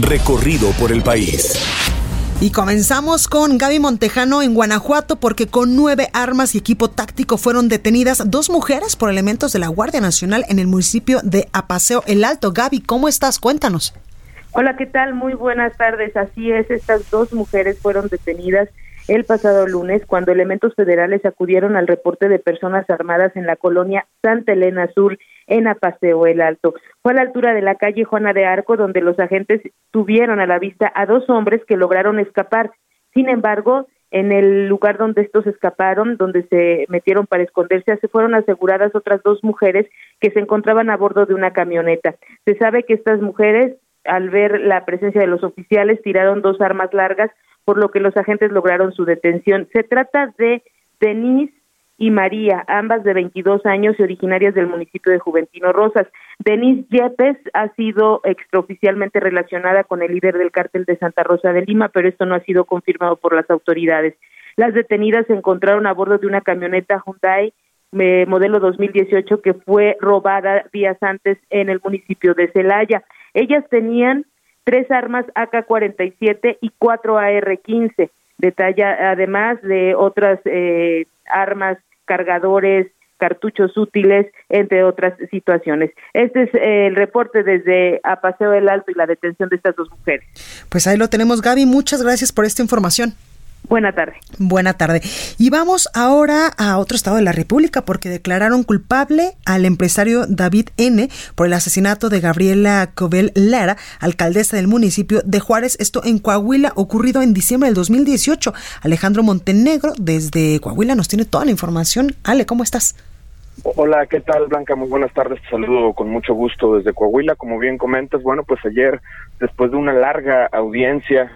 Recorrido por el país. Y comenzamos con Gaby Montejano en Guanajuato porque con nueve armas y equipo táctico fueron detenidas dos mujeres por elementos de la Guardia Nacional en el municipio de Apaseo El Alto. Gaby, ¿cómo estás? Cuéntanos. Hola, ¿qué tal? Muy buenas tardes. Así es, estas dos mujeres fueron detenidas el pasado lunes cuando elementos federales acudieron al reporte de personas armadas en la colonia Santa Elena Sur en Apaseo el Alto. Fue a la altura de la calle Juana de Arco donde los agentes tuvieron a la vista a dos hombres que lograron escapar. Sin embargo, en el lugar donde estos escaparon, donde se metieron para esconderse, se fueron aseguradas otras dos mujeres que se encontraban a bordo de una camioneta. Se sabe que estas mujeres, al ver la presencia de los oficiales, tiraron dos armas largas, por lo que los agentes lograron su detención. Se trata de Denise y María, ambas de 22 años y originarias del municipio de Juventino Rosas. Denise Yepes ha sido extraoficialmente relacionada con el líder del cártel de Santa Rosa de Lima, pero esto no ha sido confirmado por las autoridades. Las detenidas se encontraron a bordo de una camioneta Hyundai eh, modelo 2018 que fue robada días antes en el municipio de Celaya. Ellas tenían tres armas AK-47 y cuatro AR-15, detalla además de otras eh, armas cargadores, cartuchos útiles, entre otras situaciones. Este es el reporte desde A Paseo del Alto y la detención de estas dos mujeres. Pues ahí lo tenemos, Gaby. Muchas gracias por esta información. Buena tarde. Buena tarde. Y vamos ahora a otro estado de la República porque declararon culpable al empresario David N. por el asesinato de Gabriela Cobel Lara, alcaldesa del municipio de Juárez. Esto en Coahuila, ocurrido en diciembre del 2018. Alejandro Montenegro, desde Coahuila, nos tiene toda la información. Ale, ¿cómo estás? Hola, ¿qué tal Blanca? Muy buenas tardes, te saludo con mucho gusto desde Coahuila. Como bien comentas, bueno, pues ayer, después de una larga audiencia,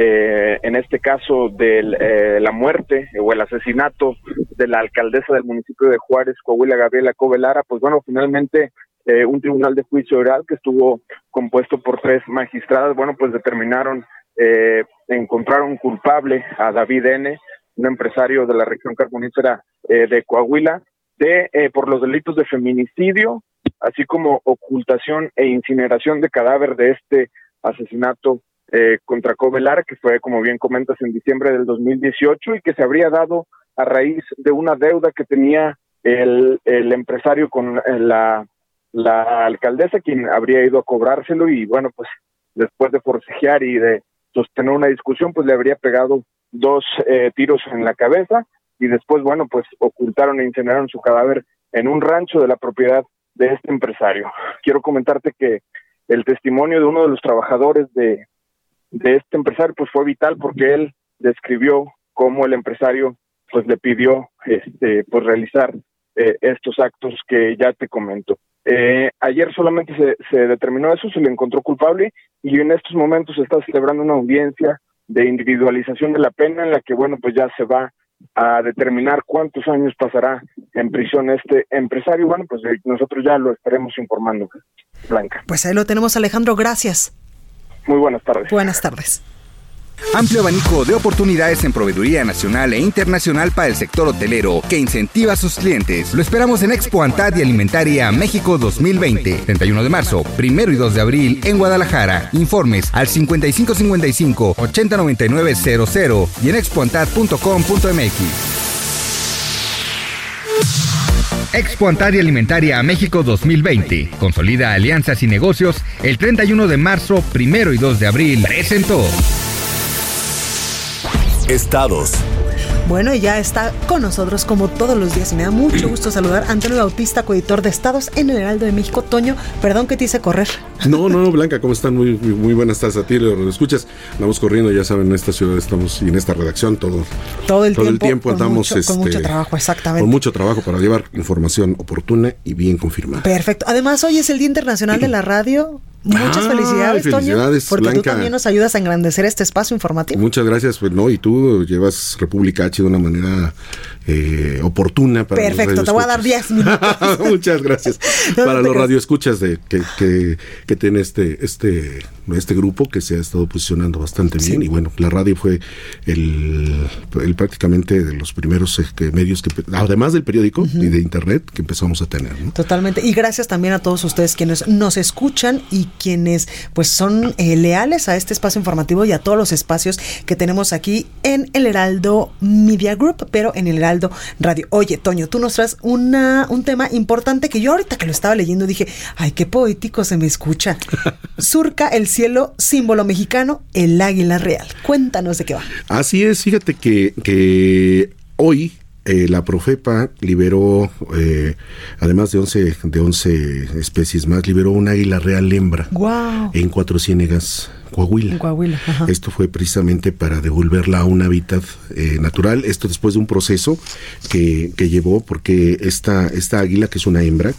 eh, en este caso de eh, la muerte o el asesinato de la alcaldesa del municipio de Juárez, Coahuila, Gabriela Covelara, pues bueno, finalmente eh, un tribunal de juicio oral que estuvo compuesto por tres magistradas, bueno, pues determinaron, eh, encontraron culpable a David N., un empresario de la región carbonífera eh, de Coahuila, de eh, por los delitos de feminicidio, así como ocultación e incineración de cadáver de este asesinato eh, contra Covelar, que fue, como bien comentas, en diciembre del 2018 y que se habría dado a raíz de una deuda que tenía el, empresario con eh, la la alcaldesa quien habría ido a cobrárselo y bueno, pues después de forcejear y de sostener una discusión, pues le habría pegado dos eh, tiros en la cabeza y después, bueno, pues ocultaron e incineraron su cadáver en un rancho de la propiedad de este empresario. Quiero comentarte que el testimonio de uno de los trabajadores de, de este empresario pues fue vital porque él describió cómo el empresario pues le pidió este pues realizar eh, estos actos que ya te comento. Eh, ayer solamente se, se determinó eso, se le encontró culpable y en estos momentos se está celebrando una audiencia de individualización de la pena en la que, bueno, pues ya se va a determinar cuántos años pasará en prisión este empresario. Bueno, pues eh, nosotros ya lo estaremos informando, Blanca. Pues ahí lo tenemos, Alejandro. Gracias. Muy buenas tardes. Buenas tardes. Amplio abanico de oportunidades en proveeduría nacional e internacional para el sector hotelero que incentiva a sus clientes. Lo esperamos en Expo Antad y Alimentaria México 2020, 31 de marzo, 1 y 2 de abril en Guadalajara. Informes al 5555 809900 y en expoantad.com.mx. Expo Antad y Alimentaria México 2020. Consolida alianzas y negocios el 31 de marzo, 1 y 2 de abril. Presentó. Estados. Bueno, y ya está con nosotros como todos los días y me da mucho gusto saludar a Antonio Bautista, coeditor de Estados en el Heraldo de México. Toño, perdón que te hice correr. No, no, Blanca, ¿cómo están? Muy, muy, buenas tardes a ti, lo escuchas. Andamos corriendo, ya saben, en esta ciudad estamos y en esta redacción todo, todo el todo tiempo. el tiempo andamos mucho, con este, mucho trabajo, exactamente. con mucho trabajo para llevar información oportuna y bien confirmada. Perfecto. Además, hoy es el Día Internacional de la Radio. Muchas Ah, felicidades, Toño. felicidades, Porque tú también nos ayudas a engrandecer este espacio informativo. Muchas gracias, pues no, y tú llevas República H de una manera eh, oportuna para Perfecto, te voy a dar 10 minutos. [LAUGHS] Muchas gracias. [LAUGHS] No, Para no los radioescuchas de que, que, que tiene este, este, este grupo que se ha estado posicionando bastante bien. Y bueno, la radio fue el, el prácticamente de los primeros este, medios que, además del periódico y de internet, que empezamos a tener. ¿no? Totalmente. Y gracias también a todos ustedes quienes nos escuchan y quienes pues son eh, leales a este espacio informativo y a todos los espacios que tenemos aquí en el Heraldo Media Group, pero en el Heraldo Radio. Oye, Toño, tú nos traes una, un tema importante que yo ahorita que lo estaba leyendo dije, ay, qué poético se me escucha. [LAUGHS] Surca el cielo, símbolo mexicano, el águila real. Cuéntanos de qué va. Así es, fíjate que, que hoy eh, la Profepa liberó, eh, además de 11, de 11 especies más, liberó un águila real hembra Wow. en Cuatro Ciénegas, Coahuila. Coahuila. ajá. Esto fue precisamente para devolverla a un hábitat eh, natural. Esto después de un proceso que, que llevó, porque esta, esta águila, que es una hembra,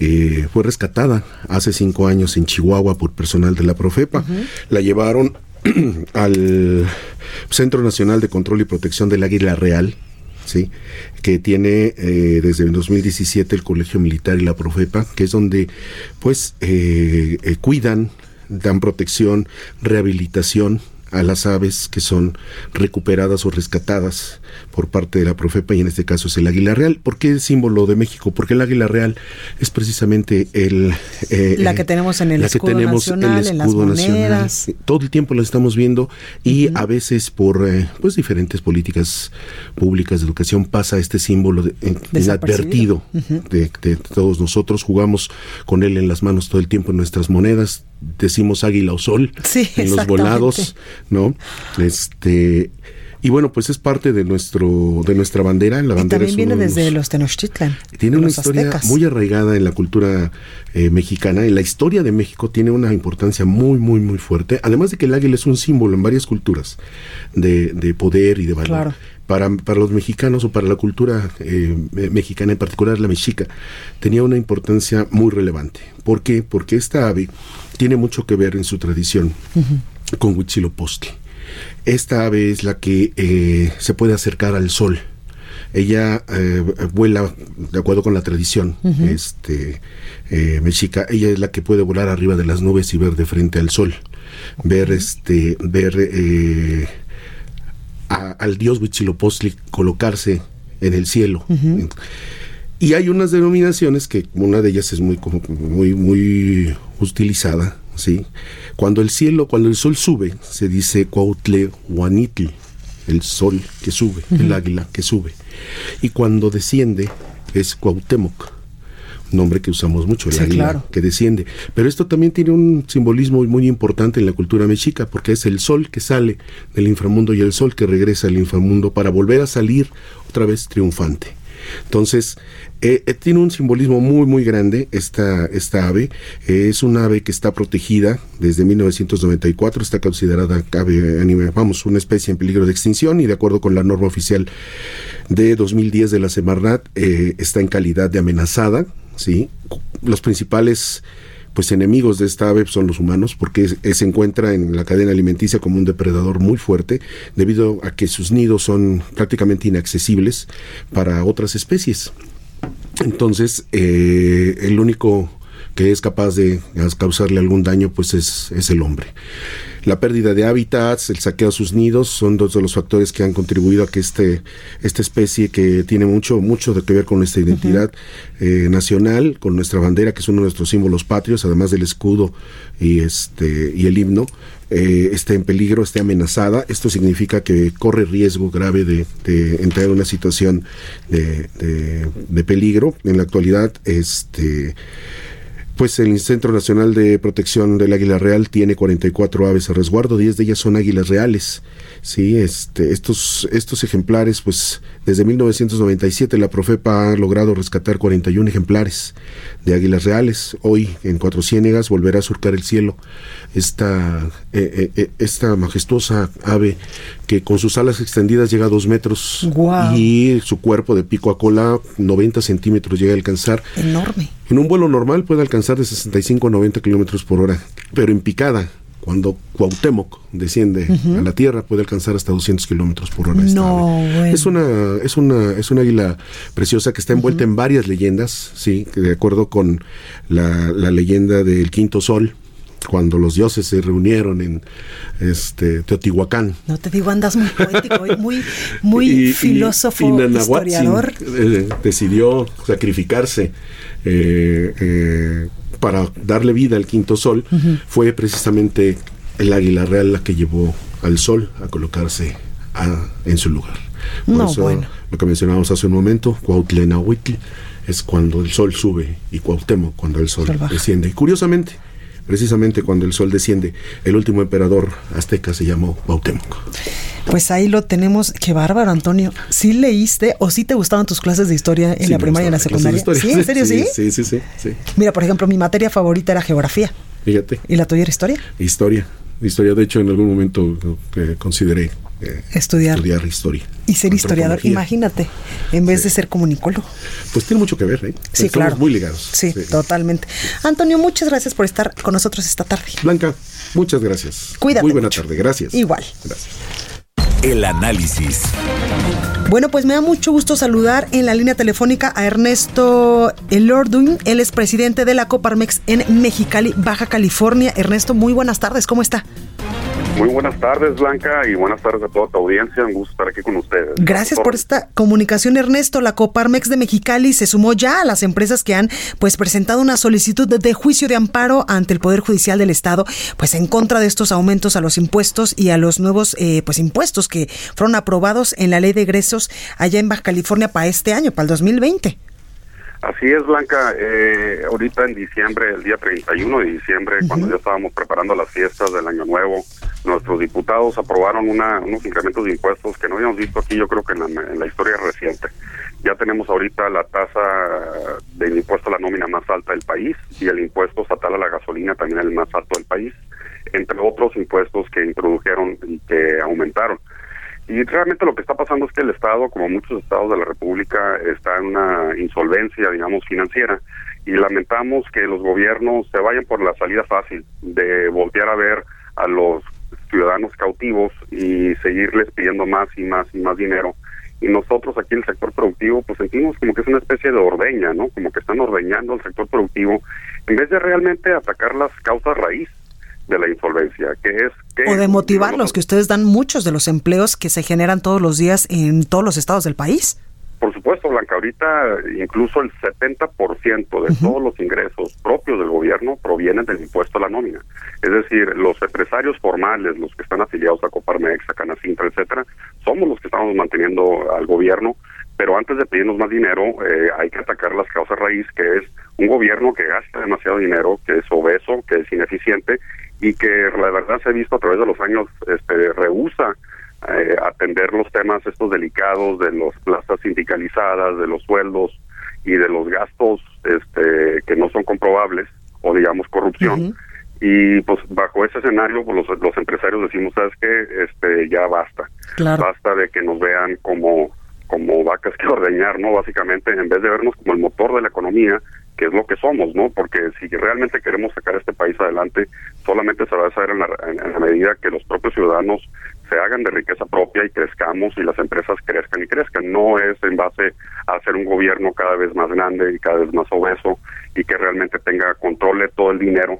eh, fue rescatada hace cinco años en Chihuahua por personal de la Profepa. La llevaron [CLEARS THROAT] al Centro Nacional de Control y Protección del Águila Real. Sí, que tiene eh, desde el 2017 el Colegio Militar y la Profepa, que es donde pues eh, eh, cuidan, dan protección, rehabilitación a las aves que son recuperadas o rescatadas por parte de la Profepa y en este caso es el águila real. ¿Por qué es símbolo de México? Porque el águila real es precisamente el eh, La que tenemos en el la que escudo tenemos nacional, en las monedas. Todo el tiempo la estamos viendo y a veces por eh, pues diferentes políticas públicas de educación pasa este símbolo de- inadvertido de, de todos nosotros. Jugamos con él en las manos todo el tiempo en nuestras monedas. Decimos águila o sol Sí, en los volados, ¿no? Este y bueno, pues es parte de nuestro de nuestra bandera. La Y bandera también es viene desde los- los Tenochtitlan. tiene una historia aztecas. muy arraigada en la cultura eh, mexicana. Y la historia de México tiene una importancia muy, muy, muy fuerte. Además de que el águila es un símbolo en varias culturas de, de poder y de valor. Claro. Para, para los mexicanos o para la cultura eh, me- mexicana, en particular la mexica, tenía una importancia muy relevante. ¿Por qué? Porque esta ave tiene mucho que ver en su tradición con Huitzilopochtli. Esta ave es la que eh, se puede acercar al sol. Ella eh, vuela de acuerdo con la tradición este, eh, mexica. Ella es la que puede volar arriba de las nubes y ver de frente al sol. Ver, este, ver eh, a- al dios Huitzilopochtli colocarse en el cielo. Y hay unas denominaciones que una de ellas es muy muy muy utilizada, ¿sí? Cuando el cielo, cuando el sol sube, se dice Cuautle Huanitl, el sol que sube, el águila que sube. Y cuando desciende es Cuauhtémoc. nombre que usamos mucho, el águila que desciende. Pero esto también tiene un simbolismo muy importante en la cultura mexica, porque es el sol que sale del inframundo y el sol que regresa al inframundo para volver a salir otra vez triunfante. Entonces, eh, eh, tiene un simbolismo muy, muy grande esta, esta ave. es una ave que está protegida desde 1994, está considerada ave, vamos, una especie en peligro de extinción y de acuerdo con la norma oficial de 2010 de la Semarnat, eh, está en calidad de amenazada. ¿sí? Los principales pues enemigos de esta ave son los humanos porque se encuentra en la cadena alimenticia como un depredador muy fuerte debido a que sus nidos son prácticamente inaccesibles para otras especies. Entonces, eh, el único que es capaz de causarle algún daño, pues es, es el hombre. La pérdida de hábitats, el saqueo a sus nidos son dos de los factores que han contribuido a que este, esta especie que tiene mucho, mucho de que ver con nuestra identidad eh, nacional, con nuestra bandera, que es uno de nuestros símbolos patrios, además del escudo y este, y el himno, eh, esté en peligro, esté amenazada. Esto significa que corre riesgo grave de, entrar en una situación de, de, de peligro. En la actualidad, este pues el Centro Nacional de Protección del Águila Real tiene 44 aves a resguardo, 10 de ellas son águilas reales. Sí, este, estos, estos ejemplares, pues desde 1997 la Profepa ha logrado rescatar 41 ejemplares de águilas reales. Hoy en Cuatro Ciénegas volverá a surcar el cielo esta, eh, eh, eh, esta majestuosa ave que con sus alas extendidas llega a dos metros y su cuerpo de pico a cola 90 centímetros llega a alcanzar. Enorme. En un vuelo normal puede alcanzar de 65 a 90 kilómetros por hora, pero en picada cuando Cuauhtémoc desciende a la tierra puede alcanzar hasta 200 kilómetros por hora. No, Es una es una es una águila preciosa que está envuelta en varias leyendas, sí, de acuerdo con la, la leyenda del quinto sol, cuando los dioses se reunieron en este Teotihuacán. No te digo, andas muy poético, muy, muy [LAUGHS] filósofo, historiador. Eh, decidió sacrificarse eh, eh, para darle vida al quinto sol, fue precisamente el águila real la que llevó al sol a colocarse en su lugar. Por eso, bueno. lo que mencionábamos hace un momento, Cuautlenahuitl es cuando el sol sube y Cuauhtémoc cuando el sol desciende. Y curiosamente, precisamente cuando el sol desciende, el último emperador azteca se llamó Cuauhtémoc. Pues ahí lo tenemos. Qué bárbaro, Antonio. ¿Sí leíste o sí te gustaban tus clases de historia en la primaria y en la secundaria? ¿Sí? ¿En serio sí? Sí, sí, sí, sí. Mira, por ejemplo, mi materia favorita era geografía. Fíjate. ¿Y la tuya era historia? Historia. Historia, de hecho, en algún momento eh, consideré eh, estudiar. estudiar historia. Y ser historiador, imagínate, en vez de ser comunicólogo. Pues tiene mucho que ver, ¿eh? Sí, claro. muy ligados. Sí, totalmente. Antonio, muchas gracias por estar con nosotros esta tarde. Blanca, muchas gracias. Cuídate. Muy buena tarde, gracias. Igual. Gracias. El análisis. Bueno, pues me da mucho gusto saludar en la línea telefónica a Ernesto Elorduin. Él es presidente de la Coparmex en Mexicali, Baja California. Ernesto, muy buenas tardes. ¿Cómo está? Muy buenas tardes, Blanca, y buenas tardes a toda tu audiencia. Un gusto estar aquí con ustedes. Gracias por esta comunicación, Ernesto. La Coparmex de Mexicali se sumó ya a las empresas que han pues presentado una solicitud de, juicio de amparo ante el Poder Judicial del Estado, pues en contra de estos aumentos a los impuestos y a los nuevos eh, pues impuestos que fueron aprobados en la Ley de Egresos allá en Baja California para este año, para el 2020. Así es, Blanca. Eh, ahorita en diciembre, el día 31 de diciembre, cuando ya estábamos preparando las fiestas del Año Nuevo, nuestros diputados aprobaron una, unos incrementos de impuestos que no habíamos visto aquí, yo creo que en la, historia reciente. Ya tenemos ahorita la tasa del impuesto a la nómina más alta del país y el impuesto estatal a la gasolina también el más alto del país, entre otros impuestos que introdujeron y que aumentaron. Y realmente lo que está pasando es que el Estado, como muchos estados de la República, está en una insolvencia, digamos, financiera. Y lamentamos que los gobiernos se vayan por la salida fácil de voltear a ver a los ciudadanos cautivos y seguirles pidiendo más y más y más dinero. Y nosotros aquí en el sector productivo, pues sentimos como que es una especie de ordeña, ¿no? Como que están ordeñando el sector productivo en vez de realmente atacar las causas raíz de la insolvencia, que es que... O de motivarlos, que ustedes dan muchos de los empleos que se generan todos los días en todos los estados del país. Por supuesto, Blanca, ahorita incluso el 70% de todos los ingresos propios del gobierno provienen del impuesto a la nómina. Es decir, los empresarios formales, los que están afiliados a Coparmex, a Canacintra, etcétera, somos los que estamos manteniendo al gobierno pero antes de pedirnos más dinero eh, hay que atacar las causas raíz, que es un gobierno que gasta demasiado dinero, que es obeso, que es ineficiente y que la verdad se ha visto a través de los años este, rehúsa eh, atender los temas estos delicados de las plazas sindicalizadas, de los sueldos y de los gastos este, que no son comprobables o digamos corrupción. Y pues bajo ese escenario pues los, los empresarios decimos, ¿sabes qué? Este, ya basta. Basta de que nos vean como como vacas que [LAUGHS] ordeñar, ¿no? Básicamente, en vez de vernos como el motor de la economía, que es lo que somos, ¿no? Porque si realmente queremos sacar este país adelante, solamente se va a hacer en la, en la medida que los propios ciudadanos se hagan de riqueza propia y crezcamos y las empresas crezcan y crezcan. No es en base a hacer un gobierno cada vez más grande y cada vez más obeso y que realmente tenga control de todo el dinero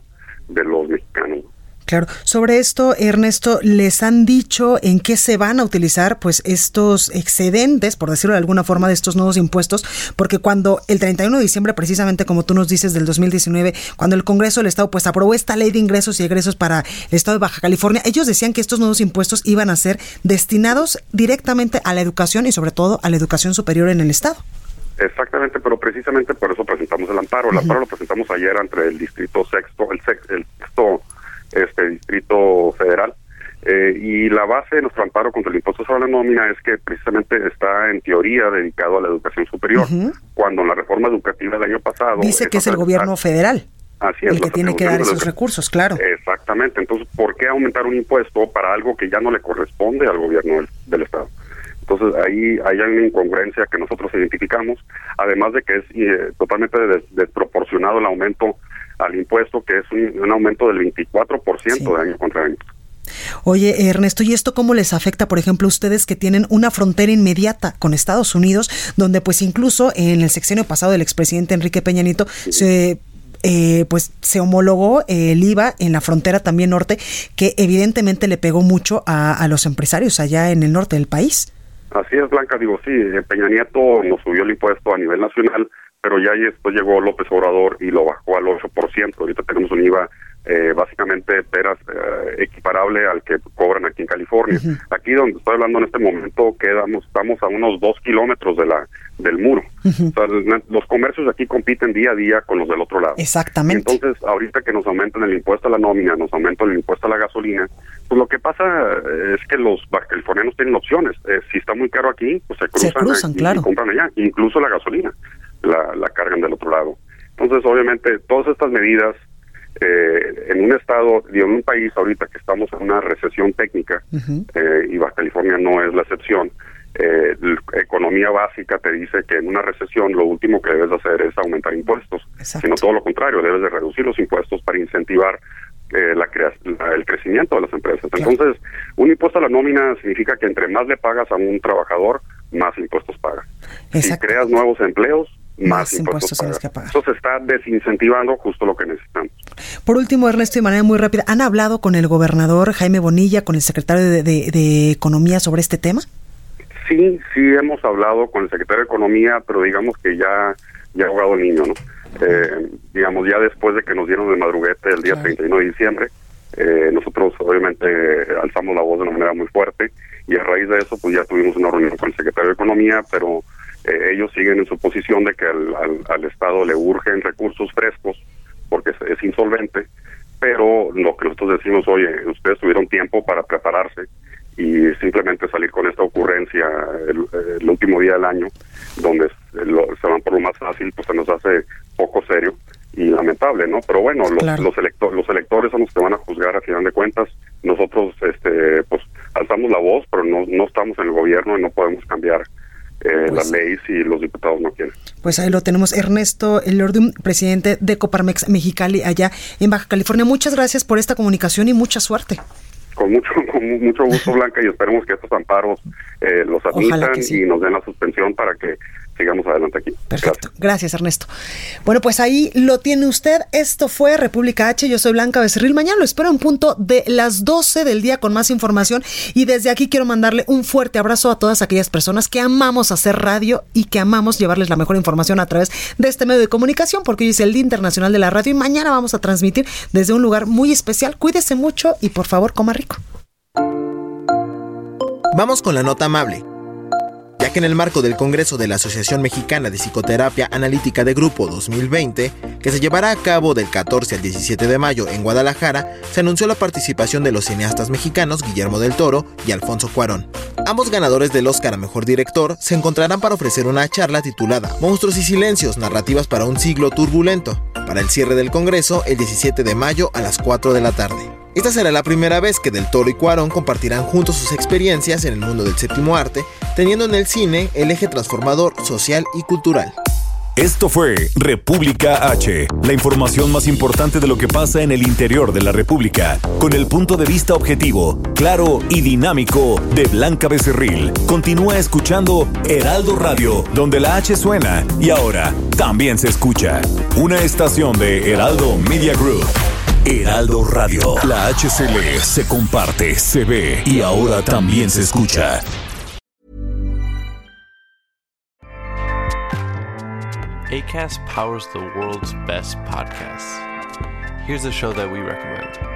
de los mexicanos. Claro, sobre esto, Ernesto, ¿les han dicho en qué se van a utilizar pues estos excedentes, por decirlo de alguna forma, de estos nuevos impuestos? Porque cuando el 31 de diciembre, precisamente como tú nos dices, del 2019, cuando el Congreso del Estado pues aprobó esta ley de ingresos y egresos para el Estado de Baja California, ellos decían que estos nuevos impuestos iban a ser destinados directamente a la educación y sobre todo a la educación superior en el Estado. Exactamente, pero precisamente por eso presentamos el amparo. El amparo lo presentamos ayer entre el distrito sexto, el, el sexto este distrito federal. Eh, y la base de nuestro amparo contra el impuesto sobre la nómina es que precisamente está en teoría dedicado a la educación superior, cuando en la reforma educativa del año pasado... Dice que es el gobierno federal. Así es, el que tiene que dar esos recursos, claro. Exactamente. Entonces, ¿por qué aumentar un impuesto para algo que ya no le corresponde al gobierno del, Estado? Entonces, ahí hay una incongruencia que nosotros identificamos, además de que es eh, totalmente desproporcionado el aumento al impuesto, que es un, aumento del 24% de año contra año. Oye, Ernesto, ¿y esto cómo les afecta, por ejemplo, a ustedes que tienen una frontera inmediata con Estados Unidos, donde pues incluso en el sexenio pasado del expresidente Enrique Peña Nieto se eh, pues se homologó el IVA en la frontera también norte, que evidentemente le pegó mucho a, a, los empresarios allá en el norte del país. Así es, Blanca, digo, sí, Peña Nieto nos subió el impuesto a nivel nacional, pero ya después llegó López Obrador y lo bajó al 8%. Ahorita tenemos un IVA eh, básicamente peras, eh, equiparable al que cobran aquí en California. Aquí donde estoy hablando en este momento quedamos, estamos a unos dos kilómetros de la del muro. los comercios aquí compiten día a día con los del otro lado. Exactamente. Entonces, ahorita que nos aumentan el impuesto a la nómina, nos aumentan el impuesto a la gasolina, pues lo que pasa es que los californianos tienen opciones. Eh, si está muy caro aquí, pues se cruzan, y compran allá, incluso la gasolina la, cargan del otro lado. Entonces, obviamente, todas estas medidas eh, en un estado y en un país ahorita que estamos en una recesión técnica eh, y Baja California no es la excepción, eh, la economía básica te dice que en una recesión lo último que debes hacer es aumentar impuestos, sino todo lo contrario, debes de reducir los impuestos para incentivar la, el crecimiento de las empresas. Entonces, un impuesto a la nómina significa que entre más le pagas a un trabajador, más impuestos pagas. Si creas nuevos empleos, más, impuestos, impuestos que pagar. Eso se está desincentivando justo lo que necesitamos. Por último, Ernesto, de manera muy rápida, ¿han hablado con el gobernador Jaime Bonilla, con el secretario de, Economía sobre este tema? Sí, sí hemos hablado con el secretario de Economía, pero digamos que ya, ya ha jugado el niño, ¿no? Eh, digamos, ya después de que nos dieron de madruguete el día 31 de diciembre, eh, nosotros obviamente alzamos la voz de una manera muy fuerte y a raíz de eso pues ya tuvimos una reunión con el secretario de Economía, pero eh, ellos siguen en su posición de que al, Estado le urgen recursos frescos porque es, insolvente, pero lo que nosotros decimos, oye, ustedes tuvieron tiempo para prepararse y simplemente salir con esta ocurrencia el, último día del año, donde se van por lo más fácil, pues se nos hace poco serio y lamentable, ¿no? Pero bueno, los, los, los electores son los que van a juzgar a final de cuentas. Nosotros, este, pues, alzamos la voz, pero no, no estamos en el gobierno y no podemos cambiar eh, las leyes y los diputados no quieren. Pues ahí lo tenemos. Ernesto Elordum, presidente de Coparmex Mexicali, allá en Baja California. Muchas gracias por esta comunicación y mucha suerte. Con mucho, [LAUGHS] con mucho gusto, Blanca, y esperemos que estos amparos eh, los admitan y nos den la suspensión para que sigamos adelante aquí. Perfecto. Gracias. Ernesto. Bueno, pues ahí lo tiene usted. Esto fue República H. Yo soy Blanca Becerril. Mañana lo espero en punto de las 12 del día con más información. Y desde aquí quiero mandarle un fuerte abrazo a todas aquellas personas que amamos hacer radio y que amamos llevarles la mejor información a través de este medio de comunicación, porque hoy es el Día Internacional de la Radio y mañana vamos a transmitir desde un lugar muy especial. Cuídese mucho y por favor coma rico. Vamos con la nota amable que en el marco del Congreso de la Asociación Mexicana de Psicoterapia Analítica de Grupo 2020, que se llevará a cabo del 14 al 17 de mayo en Guadalajara, se anunció la participación de los cineastas mexicanos Guillermo del Toro y Alfonso Cuarón. Ambos ganadores del Oscar a Mejor Director se encontrarán para ofrecer una charla titulada Monstruos y Silencios, Narrativas para un siglo turbulento, para el cierre del Congreso el 17 de mayo a las 4 de la tarde. Esta será la primera vez que Del Toro y Cuarón compartirán juntos sus experiencias en el mundo del séptimo arte, teniendo en el cine el eje transformador social y cultural. Esto fue República H, la información más importante de lo que pasa en el interior de la República, con el punto de vista objetivo, claro y dinámico de Blanca Becerril. Continúa escuchando Heraldo Radio, donde la H suena y ahora también se escucha. Una estación de Heraldo Media Group. Heraldo Radio. La HCL se comparte, se ve y ahora también se escucha. ACAST powers the world's best podcasts. Here's a show that we recommend.